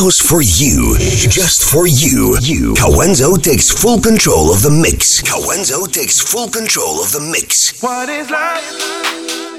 house for you, just for you. You. Kawenzo takes full control of the mix. Kawenzo takes full control of the mix. What is life?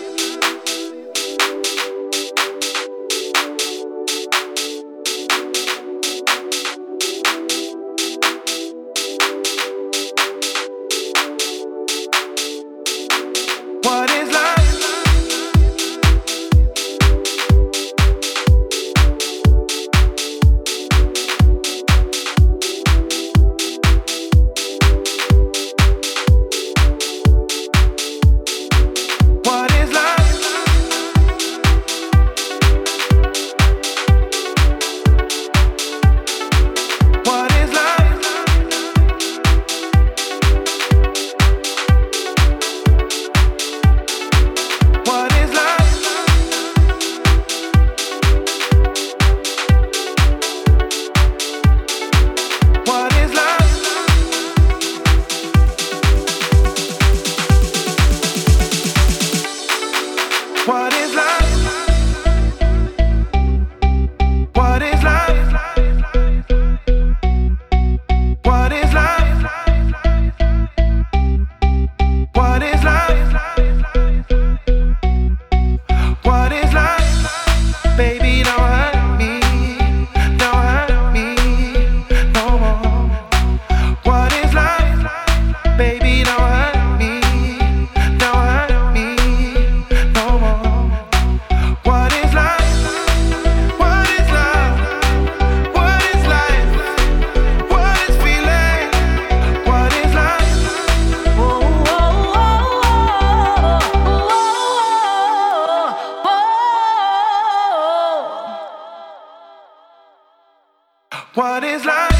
What is life?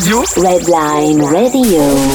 Radio Redline Radio.